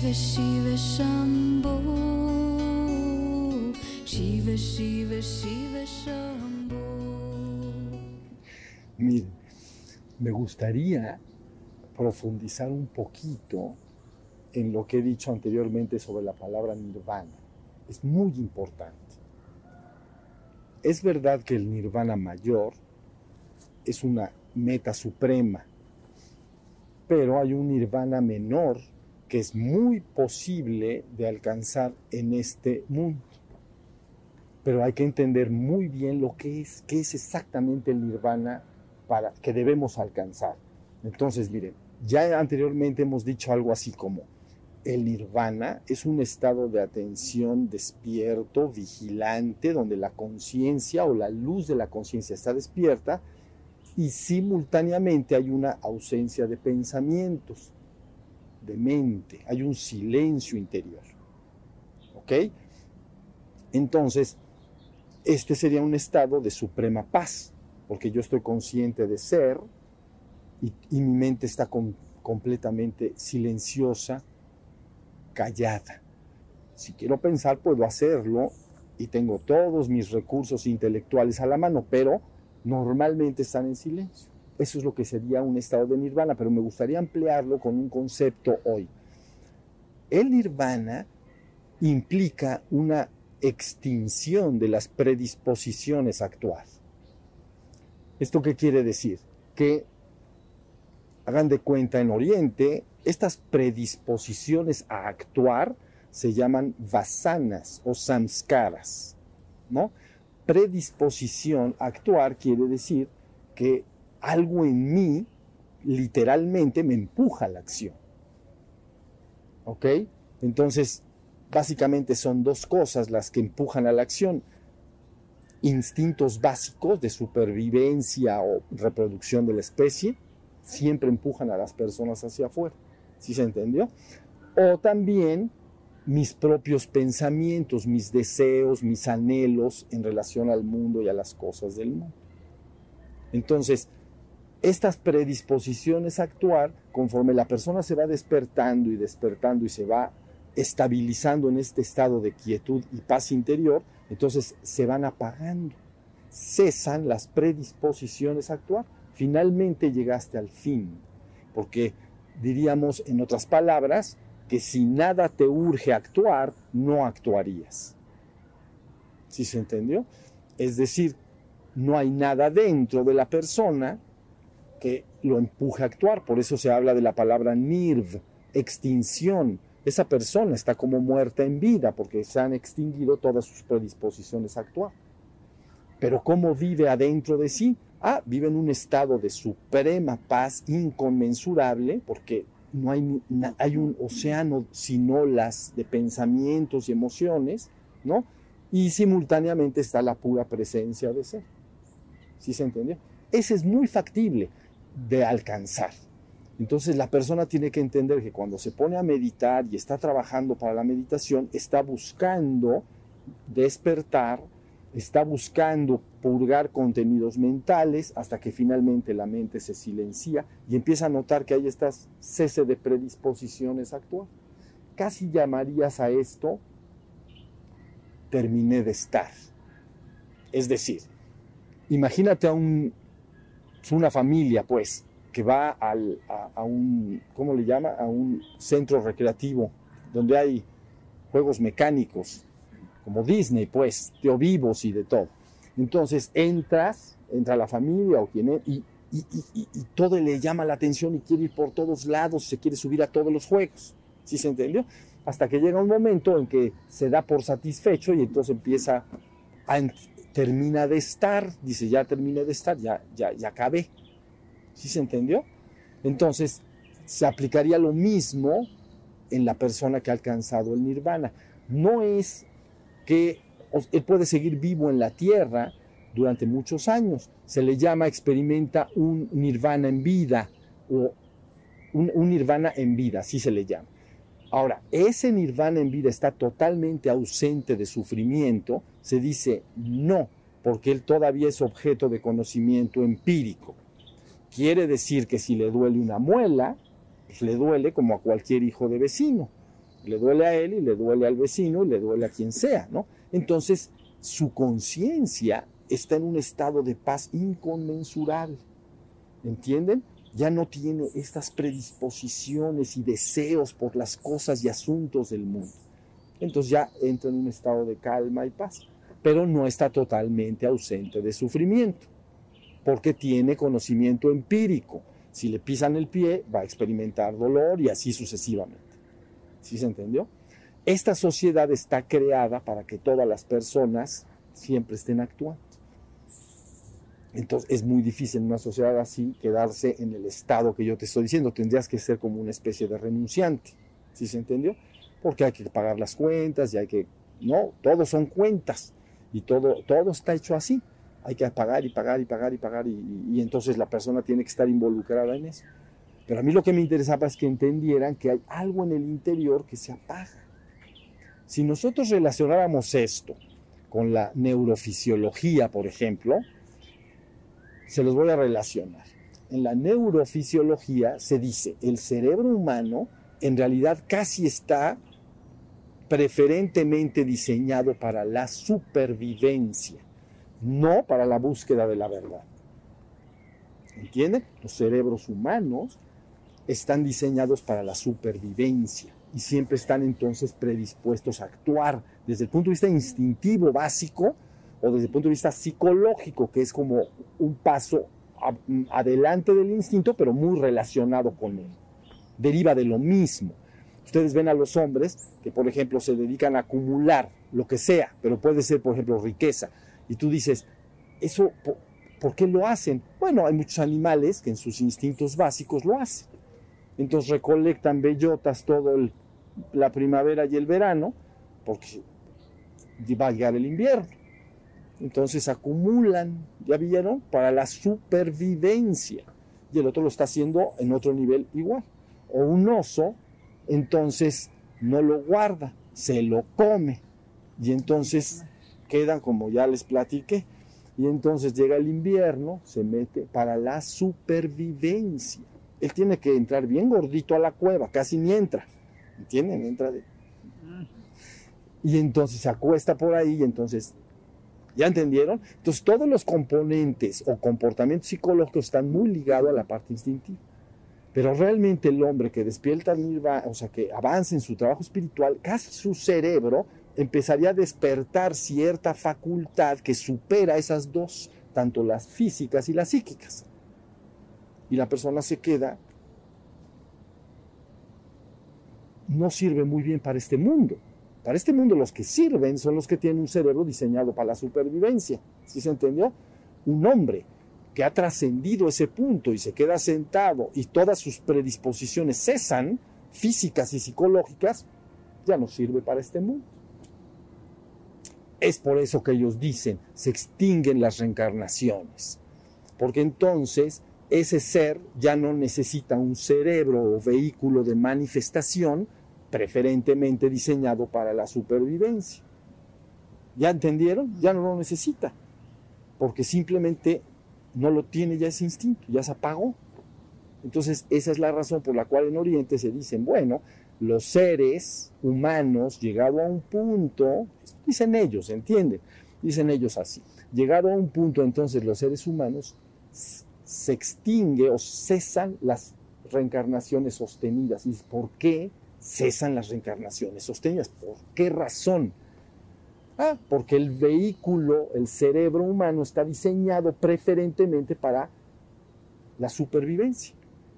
Shiva Shiva Shambho Shiva Shiva Shiva Shambho Miren, me gustaría profundizar un poquito en lo que he dicho anteriormente sobre la palabra nirvana. Es muy importante. Es verdad que el nirvana mayor es una meta suprema, pero hay un nirvana menor que es muy posible de alcanzar en este mundo. Pero hay que entender muy bien lo que es, qué es exactamente el nirvana para, que debemos alcanzar. Entonces, miren, ya anteriormente hemos dicho algo así como, el nirvana es un estado de atención despierto, vigilante, donde la conciencia o la luz de la conciencia está despierta y simultáneamente hay una ausencia de pensamientos, de mente, hay un silencio interior. ¿Ok? Entonces, este sería un estado de suprema paz, porque yo estoy consciente de ser y, mi mente está con- completamente silenciosa, callada. Si quiero pensar, puedo hacerlo y tengo todos mis recursos intelectuales a la mano, pero normalmente están en silencio. Eso es lo que sería un estado de nirvana, pero me gustaría ampliarlo con un concepto hoy. El nirvana implica una extinción de las predisposiciones a actuar. ¿Esto qué quiere decir? Que hagan de cuenta en Oriente, estas predisposiciones a actuar se llaman vasanas o samskaras, ¿no? Predisposición a actuar quiere decir que algo en mí literalmente me empuja a la acción. ¿Ok? Entonces, básicamente son dos cosas las que empujan a la acción. Instintos básicos de supervivencia o reproducción de la especie siempre empujan a las personas hacia afuera. ¿Sí se entendió? O también mis propios pensamientos, mis deseos, mis anhelos en relación al mundo y a las cosas del mundo. Entonces, estas predisposiciones a actuar, conforme la persona se va despertando y despertando y se va estabilizando en este estado de quietud y paz interior, entonces se van apagando, cesan las predisposiciones a actuar. Finalmente llegaste al fin, porque diríamos en otras palabras que si nada te urge actuar, no actuarías. ¿Sí se entendió? Es decir, no hay nada dentro de la persona que lo empuje a actuar. Por eso se habla de la palabra nirv, extinción. Esa persona está como muerta en vida porque se han extinguido todas sus predisposiciones a actuar. Pero ¿cómo vive adentro de sí? Ah, vive en un estado de suprema paz inconmensurable porque no hay, hay un océano sin olas de pensamientos y emociones, ¿no? Y simultáneamente está la pura presencia de ser. ¿Sí se entendió? Ese es muy factible de alcanzar. Entonces la persona tiene que entender que cuando se pone a meditar y está trabajando para la meditación, está buscando despertar, está buscando purgar contenidos mentales hasta que finalmente la mente se silencia y empieza a notar que hay estas cese de predisposiciones a actuar. Casi llamarías a esto terminé de estar. Es decir, imagínate a un, una familia, pues, que va al, a, a, un, ¿cómo le llama? A un centro recreativo donde hay juegos mecánicos, como Disney, pues, de vivos y de todo. Entonces entras, entra la familia o quien es, y, y, y, y, todo le llama la atención y quiere ir por todos lados, se quiere subir a todos los juegos. ¿Sí se entendió? Hasta que llega un momento en que se da por satisfecho y entonces empieza a termina de estar, dice, ya terminé de estar, ya, ya, ya acabé. ¿Sí se entendió? Entonces, se aplicaría lo mismo en la persona que ha alcanzado el nirvana. No es que él puede seguir vivo en la tierra durante muchos años. Se le llama, experimenta un nirvana en vida o un, un nirvana en vida, así se le llama. Ahora, ese nirvana en vida está totalmente ausente de sufrimiento, se dice no, porque él todavía es objeto de conocimiento empírico. Quiere decir que si le duele una muela, pues le duele como a cualquier hijo de vecino. Le duele a él y le duele al vecino y le duele a quien sea, ¿no? Entonces, su conciencia está en un estado de paz inconmensurable. ¿Entienden? Ya no tiene estas predisposiciones y deseos por las cosas y asuntos del mundo. Entonces ya entra en un estado de calma y paz, pero no está totalmente ausente de sufrimiento, porque tiene conocimiento empírico. Si le pisan el pie, va a experimentar dolor y así sucesivamente. ¿Sí se entendió? Esta sociedad está creada para que todas las personas siempre estén actuando. Entonces es muy difícil en una sociedad así quedarse en el estado que yo te estoy diciendo. Tendrías que ser como una especie de renunciante. ¿Sí se entendió? Porque hay que pagar las cuentas y hay que... No, todos son cuentas y todo, todo está hecho así. Hay que pagar y pagar y pagar y pagar y, y entonces la persona tiene que estar involucrada en eso. Pero a mí lo que me interesaba es que entendieran que hay algo en el interior que se apaga. Si nosotros relacionáramos esto con la neurofisiología, por ejemplo, se los voy a relacionar. En la neurofisiología se dice, el cerebro humano en realidad casi está preferentemente diseñado para la supervivencia, no para la búsqueda de la verdad. ¿Entienden? Los cerebros humanos están diseñados para la supervivencia y siempre están entonces predispuestos a actuar desde el punto de vista instintivo básico o desde el punto de vista psicológico, que es como un paso adelante del instinto, pero muy relacionado con él. Deriva de lo mismo. Ustedes ven a los hombres que, por ejemplo, se dedican a acumular lo que sea, pero puede ser, por ejemplo, riqueza. Y tú dices, ¿eso por, qué lo hacen? Bueno, hay muchos animales que en sus instintos básicos lo hacen. Entonces recolectan bellotas todo la primavera y el verano, porque va a llegar el invierno. Entonces acumulan, ya vieron, para la supervivencia. Y el otro lo está haciendo en otro nivel igual. O un oso, entonces no lo guarda, se lo come. Y entonces quedan como ya les platiqué. Y entonces llega el invierno, se mete para la supervivencia. Él tiene que entrar bien gordito a la cueva, casi ni entra. ¿Entienden? Entra de... Y entonces se acuesta por ahí y entonces ¿Ya entendieron? Entonces todos los componentes o comportamientos psicológicos están muy ligados a la parte instintiva. Pero realmente el hombre que despierta nirvana, o sea, que avanza en su trabajo espiritual, casi su cerebro empezaría a despertar cierta facultad que supera esas dos, tanto las físicas y las psíquicas. Y la persona se queda, no sirve muy bien para este mundo. Para este mundo los que sirven son los que tienen un cerebro diseñado para la supervivencia. ¿Sí se entendió? Un hombre que ha trascendido ese punto y se queda sentado y todas sus predisposiciones cesan, físicas y psicológicas, ya no sirve para este mundo. Es por eso que ellos dicen, se extinguen las reencarnaciones, porque entonces ese ser ya no necesita un cerebro o vehículo de manifestación, preferentemente diseñado para la supervivencia. ¿Ya entendieron? Ya no lo necesita, porque simplemente no lo tiene ya ese instinto, ya se apagó. Entonces, esa es la razón por la cual en Oriente se dicen, bueno, los seres humanos, llegado a un punto, dicen ellos, ¿entienden? Dicen ellos así, llegado a un punto entonces los seres humanos se extingue o cesan las reencarnaciones sostenidas. ¿Y por qué? Cesan las reencarnaciones sostenidas. ¿Por qué razón? Ah, porque el vehículo, el cerebro humano está diseñado preferentemente para la supervivencia.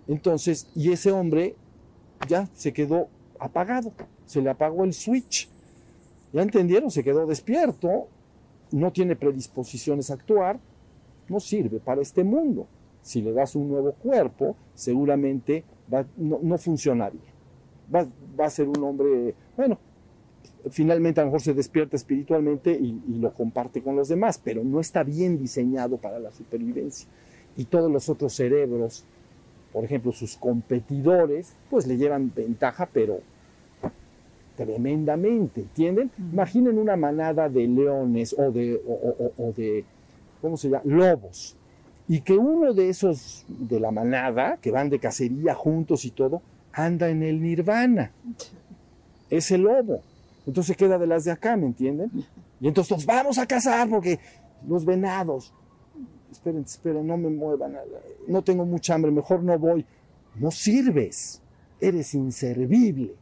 Entonces, y ese hombre ya se quedó apagado, se le apagó el switch. ¿Ya entendieron? Se quedó despierto, no tiene predisposiciones a actuar, no sirve para este mundo. Si le das un nuevo cuerpo, seguramente no, no funcionaría va, a ser un hombre, bueno, finalmente a lo mejor se despierta espiritualmente y, lo comparte con los demás, pero no está bien diseñado para la supervivencia. Y todos los otros cerebros, por ejemplo, sus competidores, pues le llevan ventaja, pero tremendamente, ¿entienden? Imaginen una manada de leones o de, o de, ¿cómo se llama? Lobos. Y que uno de esos de la manada, que van de cacería juntos y todo, anda en el nirvana. ese lobo. Entonces queda de las de acá, ¿me entienden? Y entonces todos, vamos a cazar porque los venados. Esperen, esperen, no me muevan. No tengo mucha hambre, mejor no voy. No sirves. Eres inservible.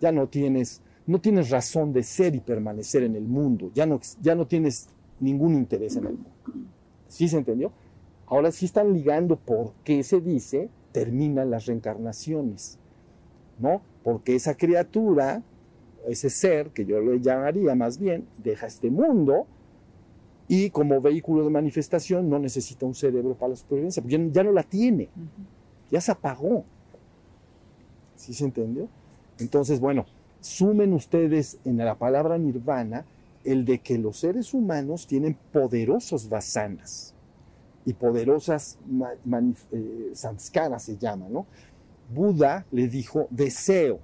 Ya no tienes, no tienes razón de ser y permanecer en el mundo. Ya no, ya no tienes ningún interés en el mundo. ¿Sí se entendió? Ahora sí están ligando por qué se dice terminan las reencarnaciones. ¿No? Porque esa criatura ese ser, que yo le llamaría más bien, deja este mundo y como vehículo de manifestación no necesita un cerebro para la supervivencia, porque ya, no la tiene, ya se apagó. ¿Sí se entendió? Entonces, bueno, sumen ustedes en la palabra nirvana el de que los seres humanos tienen poderosos vasanas y poderosas eh, samskaras se llama, ¿no? Buda le dijo deseo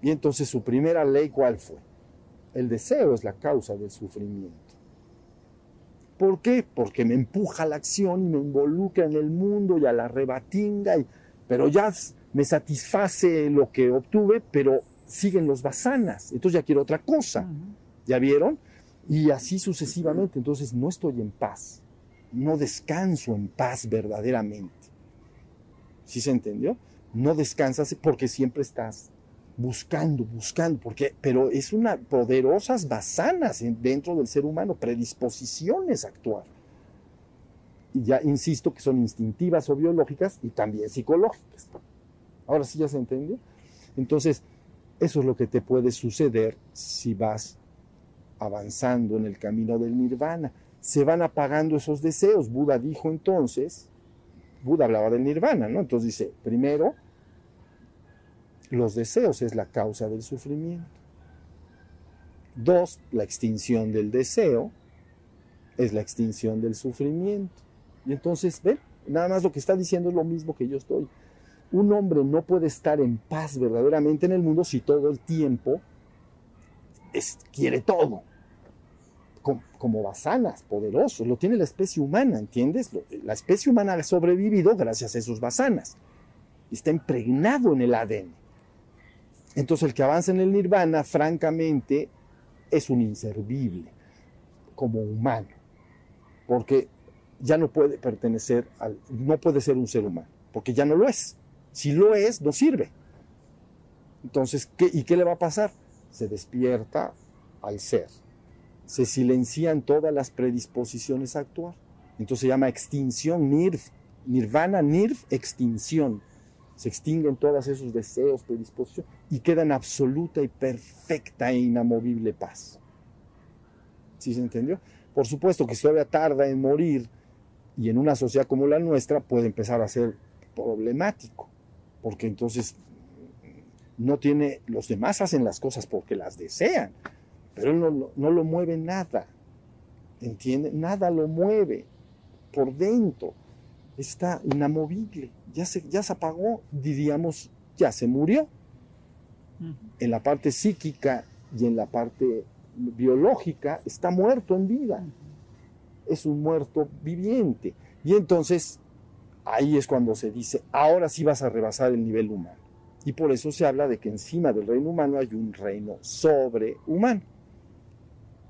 y entonces su primera ley, ¿cuál fue? El deseo es la causa del sufrimiento. ¿Por qué? Porque me empuja a la acción y me involucra en el mundo y a la rebatinga, y, pero ya me satisface lo que obtuve, pero siguen los basanas. Entonces ya quiero otra cosa. ¿Ya vieron? Y así sucesivamente. Entonces no estoy en paz. No descanso en paz verdaderamente. ¿Sí se entendió? No descansas porque siempre estás buscando, buscando, porque, pero es una poderosas basanas dentro del ser humano, predisposiciones a actuar. Y ya insisto que son instintivas o biológicas y también psicológicas. Ahora sí ya se entendió. Entonces, eso es lo que te puede suceder si vas avanzando en el camino del nirvana. Se van apagando esos deseos. Buda dijo entonces, Buda hablaba del nirvana, ¿no? Entonces dice, primero, los deseos es la causa del sufrimiento. Dos, la extinción del deseo es la extinción del sufrimiento. Y entonces, ven, nada más lo que está diciendo es lo mismo que yo estoy. Un hombre no puede estar en paz verdaderamente en el mundo si todo el tiempo quiere todo. Como, como basanas, poderosos. Lo tiene la especie humana, ¿entiendes? La especie humana ha sobrevivido gracias a esos basanas. Está impregnado en el ADN. Entonces el que avanza en el nirvana, francamente, es un inservible como humano, porque ya no puede pertenecer al, no puede ser un ser humano, porque ya no lo es. Si lo es, no sirve. Entonces, ¿qué, ¿y qué le va a pasar? Se despierta al ser. Se silencian todas las predisposiciones a actuar. Entonces se llama extinción, nirv, nirvana, nirv, extinción se extinguen todos esos deseos, predisposiciones y queda en absoluta y perfecta e inamovible paz. ¿Sí se entendió? Por supuesto que si todavía tarda en morir y en una sociedad como la nuestra puede empezar a ser problemático, porque entonces no tiene, los demás hacen las cosas porque las desean, pero él no, no lo mueve nada, ¿entiende? Nada lo mueve por dentro está inamovible, ya se, ya se apagó, diríamos, ya se murió. En la parte psíquica y en la parte biológica está muerto en vida. Es un muerto viviente. Y entonces ahí es cuando se dice, ahora sí vas a rebasar el nivel humano. Y por eso se habla de que encima del reino humano hay un reino sobrehumano.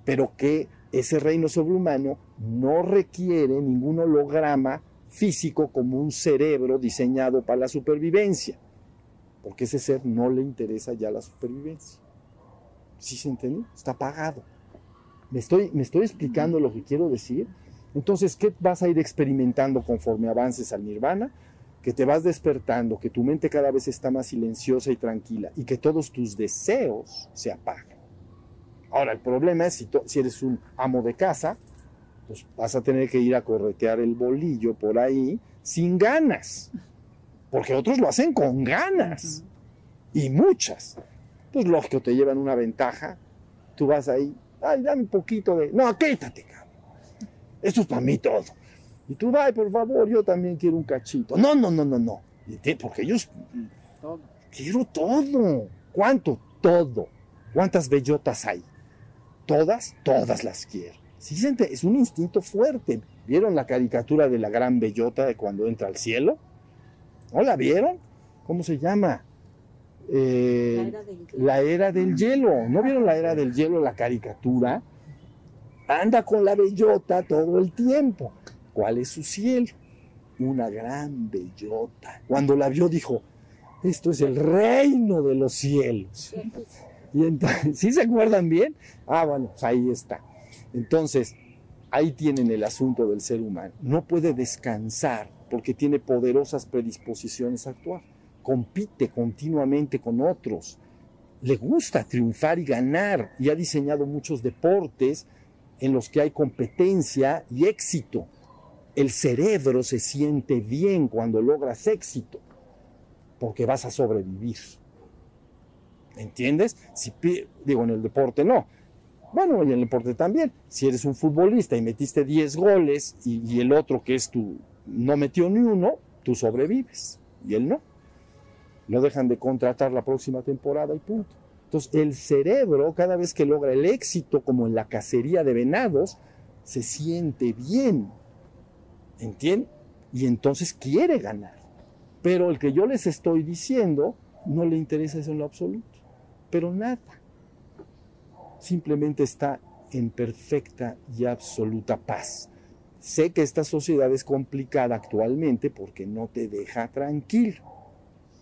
Pero que ese reino sobrehumano no requiere ningún holograma físico como un cerebro diseñado para la supervivencia, porque ese ser no le interesa ya la supervivencia. ¿Sí se entiende? Está apagado. ¿Me estoy, ¿Me estoy explicando lo que quiero decir? Entonces, ¿qué vas a ir experimentando conforme avances al nirvana? Que te vas despertando, que tu mente cada vez está más silenciosa y tranquila y que todos tus deseos se apagan. Ahora, el problema es si, si eres un amo de casa, pues vas a tener que ir a corretear el bolillo por ahí sin ganas, porque otros lo hacen con ganas y muchas. Pues lógico, te llevan una ventaja, tú vas ahí, ay, dame un poquito de, no, quítate, cabrón. Esto es para mí todo. Y tú, ay, por favor, yo también quiero un cachito. No, no, no, no, no. Porque ellos, quiero todo. ¿Cuánto? Todo. ¿Cuántas bellotas hay? Todas, todas las quiero. Sí, es un instinto fuerte. ¿Vieron la caricatura de la gran bellota de cuando entra al cielo? ¿No la vieron? ¿Cómo se llama? eh, La era del hielo. la era del hielo. ¿No vieron la era del hielo, la caricatura? Anda con la bellota todo el tiempo. ¿Cuál es su cielo? Una gran bellota. Cuando la vio dijo, esto es el reino de los cielos. Y entonces, ¿sí se acuerdan bien? Ah, bueno, pues ahí está. Entonces, ahí tienen el asunto del ser humano. No puede descansar porque tiene poderosas predisposiciones a actuar. Compite continuamente con otros. Le gusta triunfar y ganar y ha diseñado muchos deportes en los que hay competencia y éxito. El cerebro se siente bien cuando logras éxito porque vas a sobrevivir. ¿Entiendes? Si, digo, en el deporte no. Bueno, y en el deporte también. Si eres un futbolista y metiste 10 goles y, el otro que es tu no metió ni uno, tú sobrevives y él no. No dejan de contratar la próxima temporada y punto. Entonces, el cerebro, cada vez que logra el éxito, como en la cacería de venados, se siente bien. ¿Entienden? Y entonces quiere ganar. Pero el que yo les estoy diciendo no le interesa eso en lo absoluto. Pero nada. Simplemente está en perfecta y absoluta paz. Sé que esta sociedad es complicada actualmente porque no te deja tranquilo.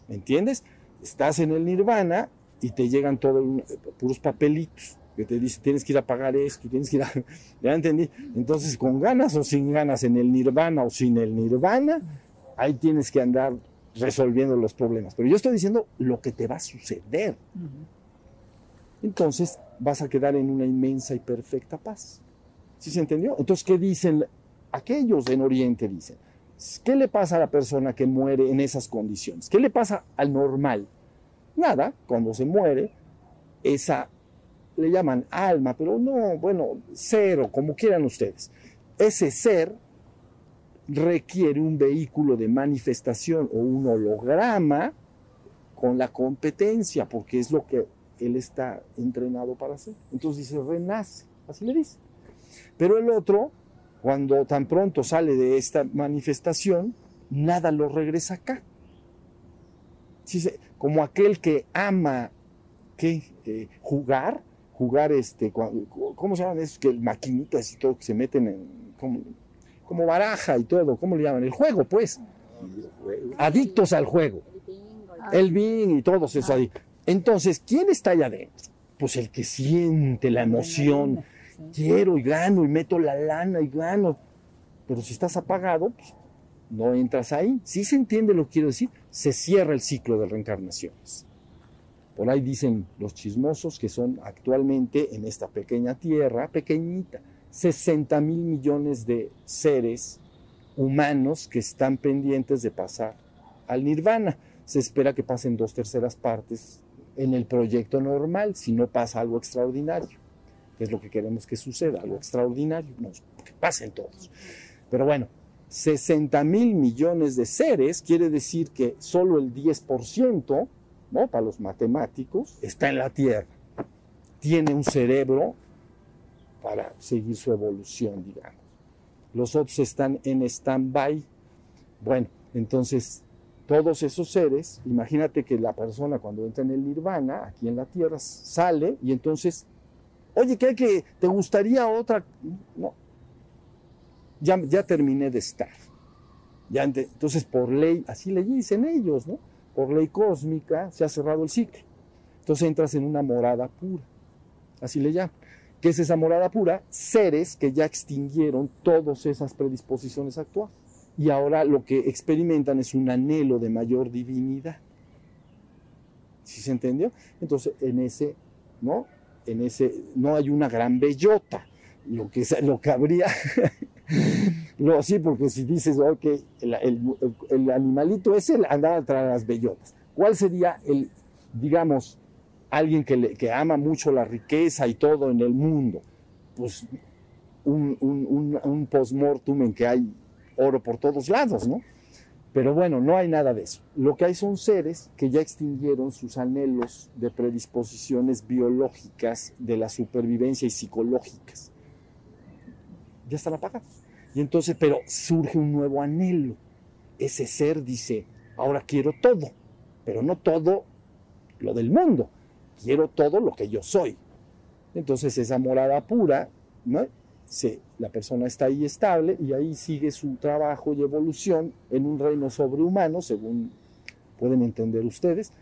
¿Me entiendes? Estás en el nirvana y te llegan todos un- puros papelitos que te dicen tienes que ir a pagar esto, tienes que ir a... ¿Ya entendí? Entonces, con ganas o sin ganas, en el nirvana o sin el nirvana, ahí tienes que andar resolviendo los problemas. Pero yo estoy diciendo lo que te va a suceder. Entonces vas a quedar en una inmensa y perfecta paz. ¿Sí se entendió? Entonces, ¿qué dicen aquellos en Oriente? Dicen, ¿qué le pasa a la persona que muere en esas condiciones? ¿Qué le pasa al normal? Nada, cuando se muere, esa le llaman alma, pero no, bueno, cero, como quieran ustedes. Ese ser requiere un vehículo de manifestación o un holograma con la competencia, porque es lo que él está entrenado para hacer. Entonces dice, renace, así le dice. Pero el otro, cuando tan pronto sale de esta manifestación, nada lo regresa acá. Como aquel que ama ¿qué? Eh, jugar, jugar este, ¿cómo se llaman esos? Que el maquinitas y todo que se meten en, como, como baraja y todo, ¿cómo le llaman? El juego, pues. Adictos al juego. El bingo, y todos esos ahí. Entonces, ¿quién está allá adentro? Pues el que siente la emoción. Quiero y gano y meto la lana y gano. Pero si estás apagado, pues no entras ahí. Si se entiende lo que quiero decir, se cierra el ciclo de reencarnaciones. Por ahí dicen los chismosos que son actualmente en esta pequeña tierra, pequeñita, 60 mil millones de seres humanos que están pendientes de pasar al nirvana. Se espera que pasen dos terceras partes en el proyecto normal, si no pasa algo extraordinario, que es lo que queremos que suceda, algo extraordinario, no, que pasen todos. Pero bueno, 60 mil millones de seres quiere decir que solo el 10%, ¿no? para los matemáticos, está en la Tierra. Tiene un cerebro para seguir su evolución, digamos. Los otros están en stand-by. Bueno, entonces todos esos seres, imagínate que la persona cuando entra en el nirvana, aquí en la tierra, sale y entonces, oye, ¿qué que te gustaría otra? No, ya, terminé de estar. Ya, entonces, por ley, así le dicen ellos, ¿no? Por ley cósmica se ha cerrado el ciclo. Entonces entras en una morada pura, así le llaman. ¿Qué es esa morada pura? Seres que ya extinguieron todas esas predisposiciones actuales y ahora lo que experimentan es un anhelo de mayor divinidad. ¿Sí se entendió? Entonces, en ese, ¿no? En ese, no hay una gran bellota. Lo que, es- lo que habría, lo, sí, porque si dices, ok, el, el- el animalito ese andaba tras las bellotas. ¿Cuál sería el, digamos, alguien que, le- que ama mucho la riqueza y todo en el mundo? Pues un, un, un, un post-mortem en que hay oro por todos lados, ¿no? Pero bueno, no hay nada de eso. Lo que hay son seres que ya extinguieron sus anhelos de predisposiciones biológicas de la supervivencia y psicológicas. Ya están apagados. Y entonces, pero surge un nuevo anhelo. Ese ser dice, ahora quiero todo, pero no todo lo del mundo, quiero todo lo que yo soy. Entonces esa morada pura, ¿no? Se, la persona está ahí estable y ahí sigue su trabajo y evolución en un reino sobrehumano, según pueden entender ustedes,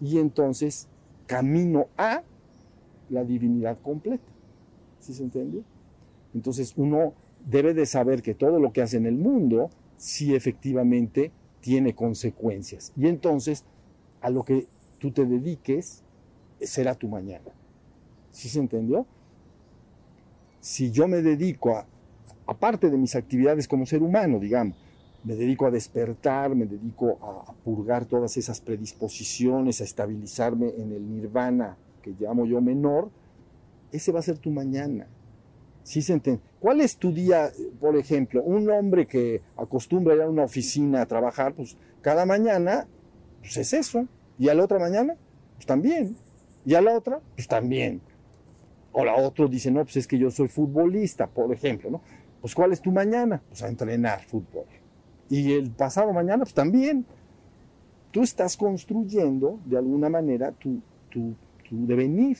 y entonces camino a la divinidad completa. ¿Sí se entendió? Entonces uno debe de saber que todo lo que hace en el mundo sí efectivamente tiene consecuencias. Y entonces a lo que tú te dediques será tu mañana. ¿Sí se entendió? Si yo me dedico a, aparte de mis actividades como ser humano, digamos, me dedico a despertar, me dedico a, purgar todas esas predisposiciones, a estabilizarme en el nirvana que llamo yo menor, ese va a ser tu mañana. ¿Sí se? ¿Cuál es tu día, por ejemplo? Un hombre que acostumbra ir a una oficina a trabajar, pues cada mañana, pues es eso. Y a la otra mañana, pues también. Y a la otra, pues también. O la otra dice, no, pues es que yo soy futbolista, por ejemplo, ¿no? Pues ¿cuál es tu mañana? Pues a entrenar fútbol. Y el pasado mañana, pues también. Tú estás construyendo, de alguna manera, tu, tu, tu devenir.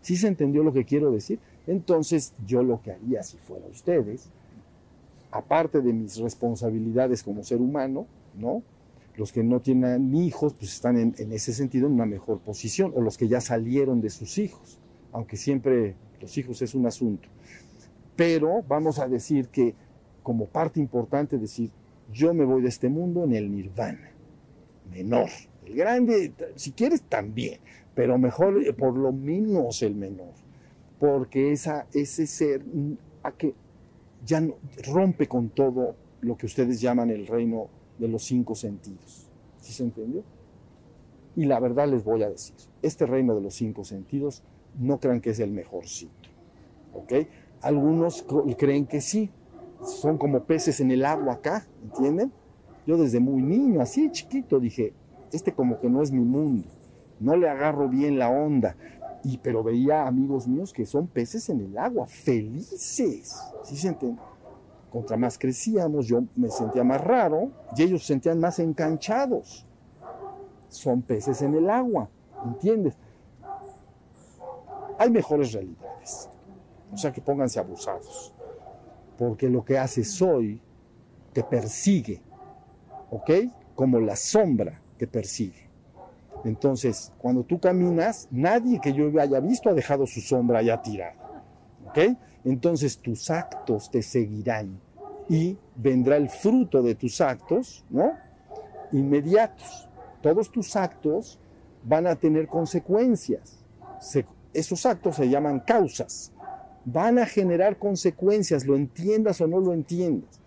¿Sí se entendió lo que quiero decir? Entonces, yo lo que haría si fuera ustedes, aparte de mis responsabilidades como ser humano, ¿no? Los que no tienen hijos, pues están en, en, ese sentido en una mejor posición, o los que ya salieron de sus hijos, aunque siempre los hijos es un asunto. Pero vamos a decir que como parte importante decir, yo me voy de este mundo en el nirvana, menor. El grande, si quieres, también, pero mejor por lo menos el menor porque esa, ese ser a que ya rompe con todo lo que ustedes llaman el reino de los cinco sentidos. ¿Sí se entendió? Y la verdad les voy a decir, este reino de los cinco sentidos no crean que es el mejorcito. ¿Ok? Algunos creen que sí, son como peces en el agua acá, ¿entienden? Yo desde muy niño, así chiquito, dije, este como que no es mi mundo, no le agarro bien la onda, y, pero veía amigos míos que son peces en el agua, felices. ¿Sí se entiende? Contra más crecíamos, yo me sentía más raro y ellos se sentían más enganchados. Son peces en el agua, ¿entiendes? Hay mejores realidades. O sea que pónganse abusados. Porque lo que haces hoy te persigue, ¿ok? Como la sombra que persigue. Entonces, cuando tú caminas, nadie que yo haya visto ha dejado su sombra ya tirada. ¿Ok? Entonces tus actos te seguirán y vendrá el fruto de tus actos, ¿no? Inmediatos. Todos tus actos van a tener consecuencias. Esos actos se llaman causas. Van a generar consecuencias, lo entiendas o no lo entiendas.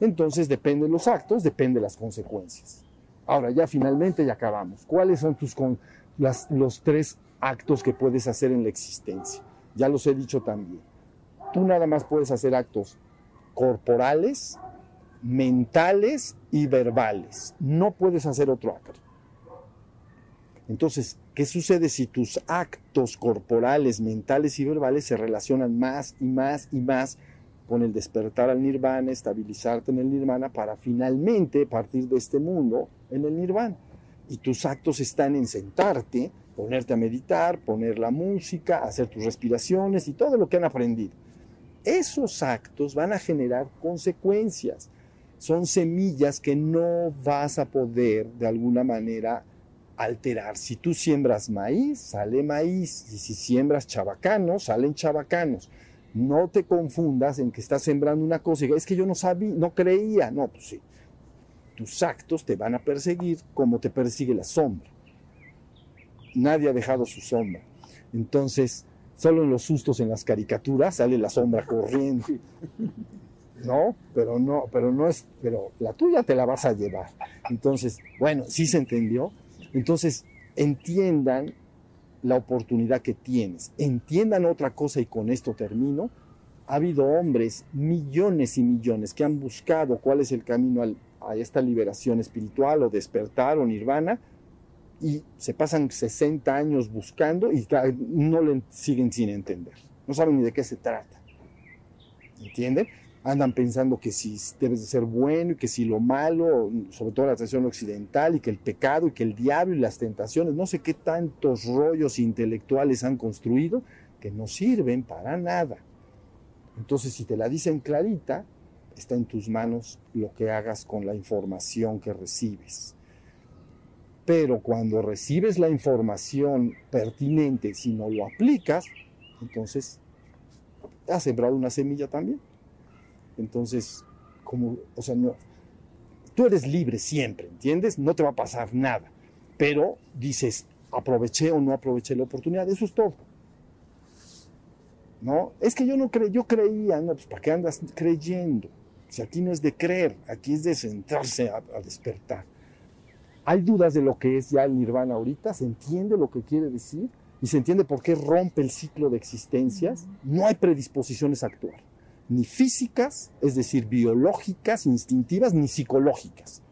Entonces, depende de los actos, depende de las consecuencias. Ahora, ya finalmente ya acabamos. ¿Cuáles son tus con, los tres actos que puedes hacer en la existencia? Ya los he dicho también. Tú nada más puedes hacer actos corporales, mentales y verbales. No puedes hacer otro acto. Entonces, ¿qué sucede si tus actos corporales, mentales y verbales se relacionan más y más y más con el despertar al nirvana, estabilizarte en el nirvana para finalmente partir de este mundo en el nirvana. Y tus actos están en sentarte, ponerte a meditar, poner la música, hacer tus respiraciones y todo lo que han aprendido. Esos actos van a generar consecuencias. Son semillas que no vas a poder de alguna manera alterar. Si tú siembras maíz, sale maíz. Y si siembras chabacanos, salen chabacanos no te confundas en que estás sembrando una cosa es que yo no sabía, no creía. No, pues sí. Tus actos te van a perseguir como te persigue la sombra. Nadie ha dejado su sombra. Entonces, solo en los sustos en las caricaturas sale la sombra corriendo. No, pero no, pero no es, pero la tuya te la vas a llevar. Entonces, bueno, sí se entendió. Entonces, entiendan la oportunidad que tienes. Entiendan otra cosa y con esto termino. Ha habido hombres, millones y millones, que han buscado cuál es el camino a esta liberación espiritual o despertar o nirvana y se pasan 60 años buscando y no le siguen sin entender. No saben ni de qué se trata. ¿Entienden? Andan pensando que si debes de ser bueno y que si lo malo, sobre todo la tradición occidental, y que el pecado y que el diablo y las tentaciones, no sé qué tantos rollos intelectuales han construido que no sirven para nada. Entonces, si te la dicen clarita, está en tus manos lo que hagas con la información que recibes. Pero cuando recibes la información pertinente, si no lo aplicas, entonces has sembrado una semilla también. Entonces, como, o sea, no, tú eres libre siempre, ¿entiendes? No te va a pasar nada. Pero dices, aproveché o no aproveché la oportunidad, eso es todo. ¿No? Es que yo no cre yo creía, no, pues ¿para qué andas creyendo? Si aquí no es de creer, aquí es de centrarse a, a despertar. Hay dudas de lo que es ya el nirvana ahorita, se entiende lo que quiere decir y se entiende por qué rompe el ciclo de existencias. No hay predisposiciones a actuar ni físicas, es decir, biológicas, instintivas, ni psicológicas.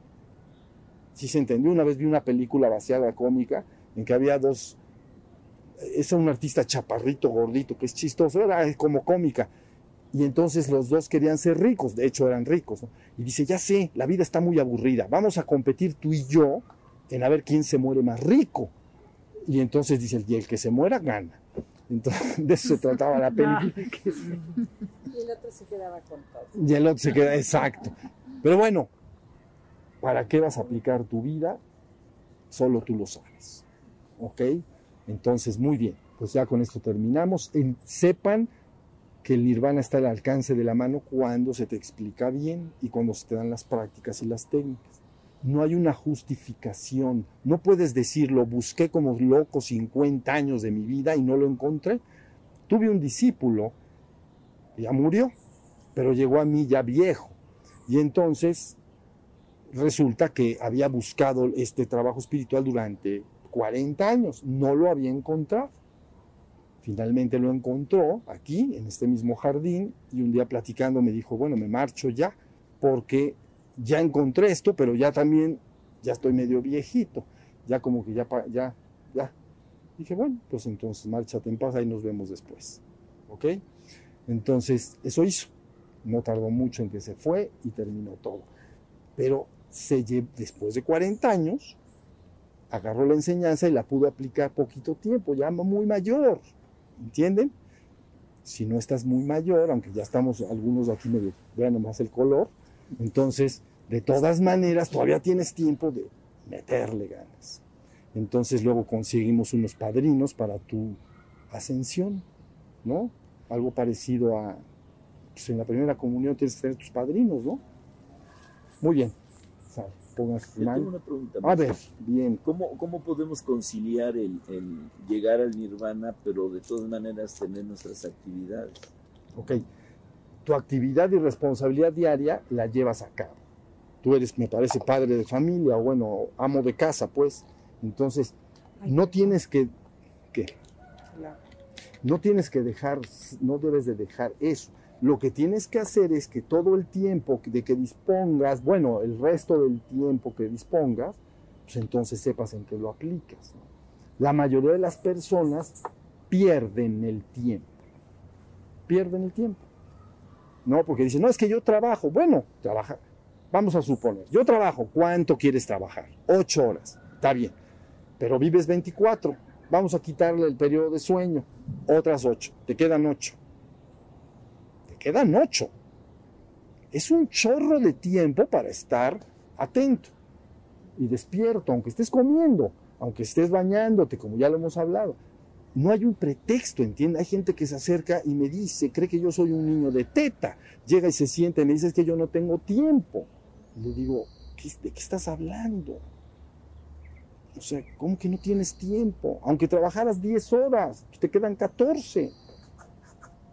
Si se entendió, una vez vi una película vaciada cómica en que había dos, es un artista chaparrito, gordito, que es chistoso, era como cómica, y entonces los dos querían ser ricos, de hecho eran ricos, y dice, ya sé, la vida está muy aburrida, vamos a competir tú y yo en a ver quién se muere más rico. Y entonces dice, el que se muera gana. Entonces, de eso se trataba la película. Y el otro se quedaba con todo. Y el otro se queda, exacto. Pero bueno, ¿para qué vas a aplicar tu vida? Solo tú lo sabes. ¿Ok? Entonces, muy bien. Pues ya con esto terminamos. En, sepan que el nirvana está al alcance de la mano cuando se te explica bien y cuando se te dan las prácticas y las técnicas. No hay una justificación. No puedes decirlo, busqué como loco 50 años de mi vida y no lo encontré. Tuve un discípulo ya murió, pero llegó a mí ya viejo. Y entonces resulta que había buscado este trabajo espiritual durante 40 años, no lo había encontrado. Finalmente lo encontró aquí, en este mismo jardín, y un día platicando me dijo, bueno, me marcho ya, porque ya encontré esto, pero ya también, ya estoy medio viejito, ya como que ya, ya, ya. Dije, bueno, pues entonces márchate en paz, ahí nos vemos después. ¿Ok? Entonces, eso hizo. No tardó mucho en que se fue y terminó todo. Pero se después de 40 años, agarró la enseñanza y la pudo aplicar poquito tiempo, ya muy mayor. ¿Entienden? Si no estás muy mayor, aunque ya estamos algunos aquí medio, vean nomás el color, entonces, de todas maneras, todavía tienes tiempo de meterle ganas. Entonces luego conseguimos unos padrinos para tu ascensión, ¿no? algo parecido a, pues en la primera comunión tienes que tener tus padrinos, ¿no? Muy bien. Pónganse Yo tengo una pregunta. A ver, bien. ¿Cómo, cómo podemos conciliar el, el, llegar al nirvana, pero de todas maneras tener nuestras actividades? Ok. Tu actividad y responsabilidad diaria la llevas a cabo. Tú eres, me parece, padre de familia o, bueno, amo de casa, pues. Entonces, no tienes que... ¿Qué? No tienes que dejar, no debes de dejar eso. Lo que tienes que hacer es que todo el tiempo de que dispongas, bueno, el resto del tiempo que dispongas, pues entonces sepas en qué lo aplicas. La mayoría de las personas pierden el tiempo. Pierden el tiempo. No, porque dicen, no, es que yo trabajo. Bueno, trabaja. Vamos a suponer, yo trabajo. ¿Cuánto quieres trabajar? Ocho horas. Está bien. Pero vives 24 Vamos a quitarle el periodo de sueño. Otras ocho. Te quedan ocho. Te quedan ocho. Es un chorro de tiempo para estar atento y despierto, aunque estés comiendo, aunque estés bañándote, como ya lo hemos hablado. No hay un pretexto, ¿entiendes? Hay gente que se acerca y me dice, cree que yo soy un niño de teta. Llega y se siente y me dice, es que yo no tengo tiempo. Le digo, ¿de qué estás hablando? O sea, ¿cómo que no tienes tiempo? Aunque trabajaras 10 horas, te quedan 14.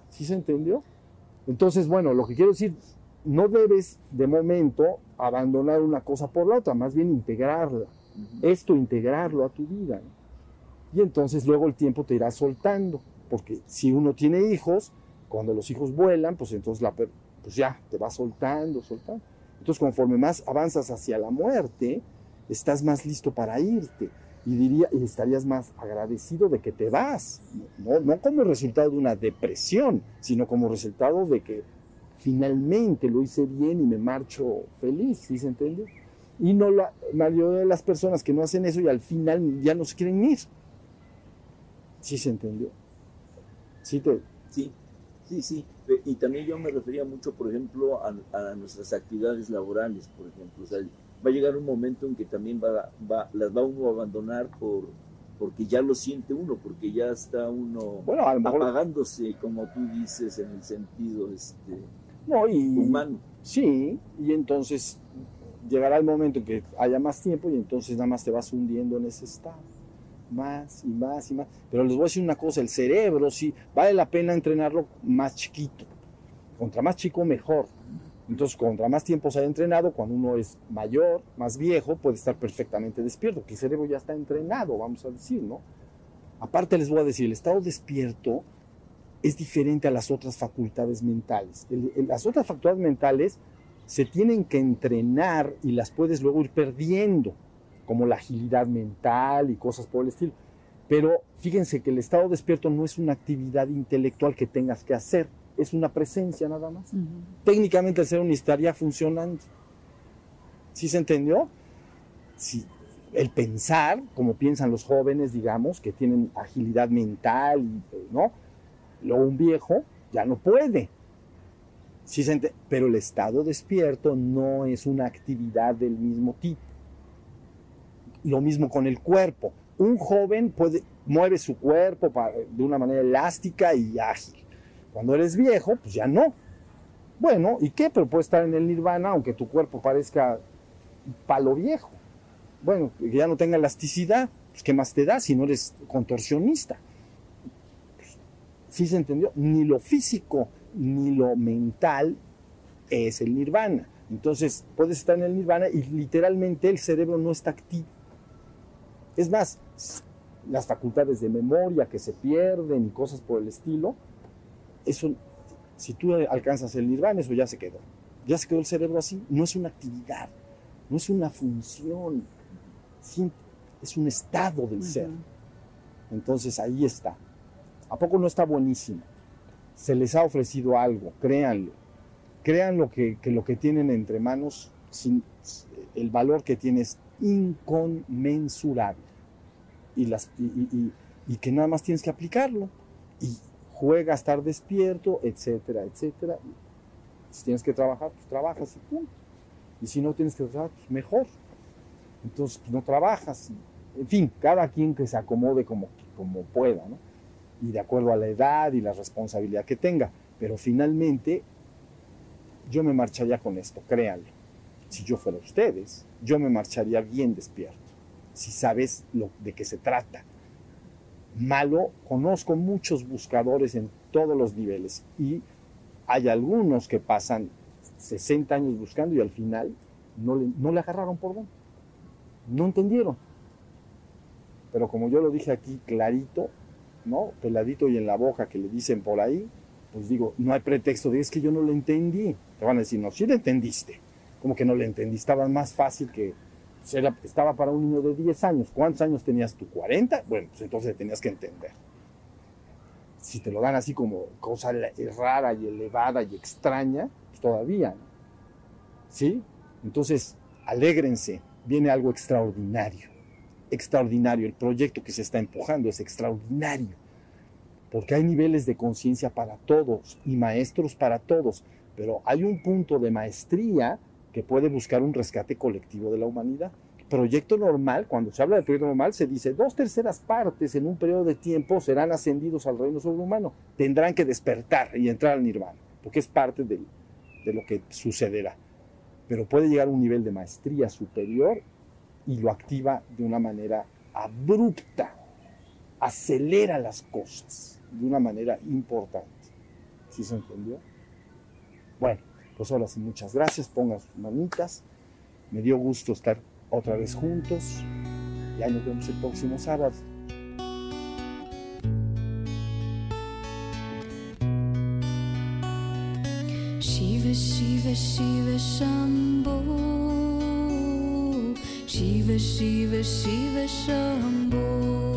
¿Sí se entendió? Entonces, bueno, lo que quiero decir, no debes de momento abandonar una cosa por la otra, más bien integrarla. Esto, integrarlo a tu vida. Y entonces luego el tiempo te irá soltando, porque si uno tiene hijos, cuando los hijos vuelan, pues entonces la, pues ya te va soltando, soltando. Entonces conforme más avanzas hacia la muerte, estás más listo para irte y diría y estarías más agradecido de que te vas, no, no como resultado de una depresión, sino como resultado de que finalmente lo hice bien y me marcho feliz, ¿sí se entiende? Y no la mayoría de las personas que no hacen eso y al final ya no se quieren ir. ¿Sí se entendió? Sí, te, Sí, sí, Y también yo me refería mucho, por ejemplo, a, a nuestras actividades laborales, por ejemplo. O sea, va a llegar un momento en que también va, va, las va uno a abandonar por, porque ya lo siente uno, porque ya está uno bueno, a lo mejor apagándose, como tú dices, en el sentido este, no, y, humano. Sí, y entonces llegará el momento en que haya más tiempo y entonces nada más te vas hundiendo en ese estado. Más y más y más. Pero les voy a decir una cosa, el cerebro sí, vale la pena entrenarlo más chiquito. Contra más chico, mejor. Entonces, contra más tiempo se haya entrenado, cuando uno es mayor, más viejo, puede estar perfectamente despierto, que el cerebro ya está entrenado, vamos a decir, ¿no? Aparte les voy a decir, el estado despierto es diferente a las otras facultades mentales. Las otras facultades mentales se tienen que entrenar y las puedes luego ir perdiendo, como la agilidad mental y cosas por el estilo. Pero fíjense que el estado despierto no es una actividad intelectual que tengas que hacer, es una presencia nada más. Técnicamente el cerebro ni estaría funcionando. ¿Sí se entendió? Sí. El pensar, como piensan los jóvenes, digamos, que tienen agilidad mental, ¿no? Luego un viejo ya no puede. Sí se Pero el estado despierto no es una actividad del mismo tipo. Lo mismo con el cuerpo. Un joven puede, mueve su cuerpo de una manera elástica y ágil. Cuando eres viejo, pues ya no. Bueno, ¿y qué? Pero puede estar en el nirvana aunque tu cuerpo parezca palo viejo. Bueno, que ya no tenga elasticidad, pues ¿qué más te da si no eres contorsionista? ¿Sí se entendió? Ni lo físico ni lo mental es el nirvana. Entonces, puedes estar en el nirvana y literalmente el cerebro no está activo. Es más, las facultades de memoria que se pierden y cosas por el estilo, eso, si tú alcanzas el nirvana, eso ya se quedó. Ya se quedó el cerebro así. No es una actividad, no es una función, es un estado del ser. Entonces ahí está. ¿A poco no está buenísimo? Se les ha ofrecido algo, créanlo. Crean lo que, que lo que tienen entre manos, sin, el valor que tiene es inconmensurable. Y, que nada más tienes que aplicarlo. Y juega a estar despierto, etcétera, etcétera. Si tienes que trabajar, pues trabajas y punto. Y si no tienes que trabajar, pues mejor. Entonces, pues no trabajas. En fin, cada quien que se acomode como, como pueda, ¿no? Y de acuerdo a la edad y la responsabilidad que tenga. Pero finalmente, yo me marcharía con esto, créanlo. Si yo fuera ustedes, yo me marcharía bien despierto. Si sabes lo, de qué se trata. Malo, conozco muchos buscadores en todos los niveles y hay algunos que pasan 60 años buscando y al final no le, no le agarraron por dónde. No entendieron. Pero como yo lo dije aquí clarito, ¿no? Peladito y en la boca que le dicen por ahí, pues digo, no hay pretexto de es que yo no lo entendí. Te van a decir, no, sí lo entendiste. Como que no lo entendí, estaba más fácil que era- estaba para un niño de 10 años. ¿Cuántos años tenías tú? ¿40? Bueno, pues entonces tenías que entender. Si te lo dan así como cosa rara y elevada y extraña, pues todavía. ¿Sí? Entonces, alégrense, viene algo extraordinario. Extraordinario. El proyecto que se está empujando es extraordinario. Porque hay niveles de conciencia para todos y maestros para todos. Pero hay un punto de maestría que puede buscar un rescate colectivo de la humanidad. Proyecto normal, cuando se habla de proyecto normal, se dice dos terceras partes en un periodo de tiempo serán ascendidos al reino sobrehumano. Tendrán que despertar y entrar al nirvana, porque es parte de lo que sucederá. Pero puede llegar a un nivel de maestría superior y lo activa de una manera abrupta, acelera las cosas de una manera importante. ¿Sí se entendió? Bueno, pues ahora sí, muchas gracias, pongan sus manitas. Me dio gusto estar otra vez juntos. Ya nos vemos el próximo sábado. Shiva, Shiva, Shiva. Shiva, Shiva, Shiva.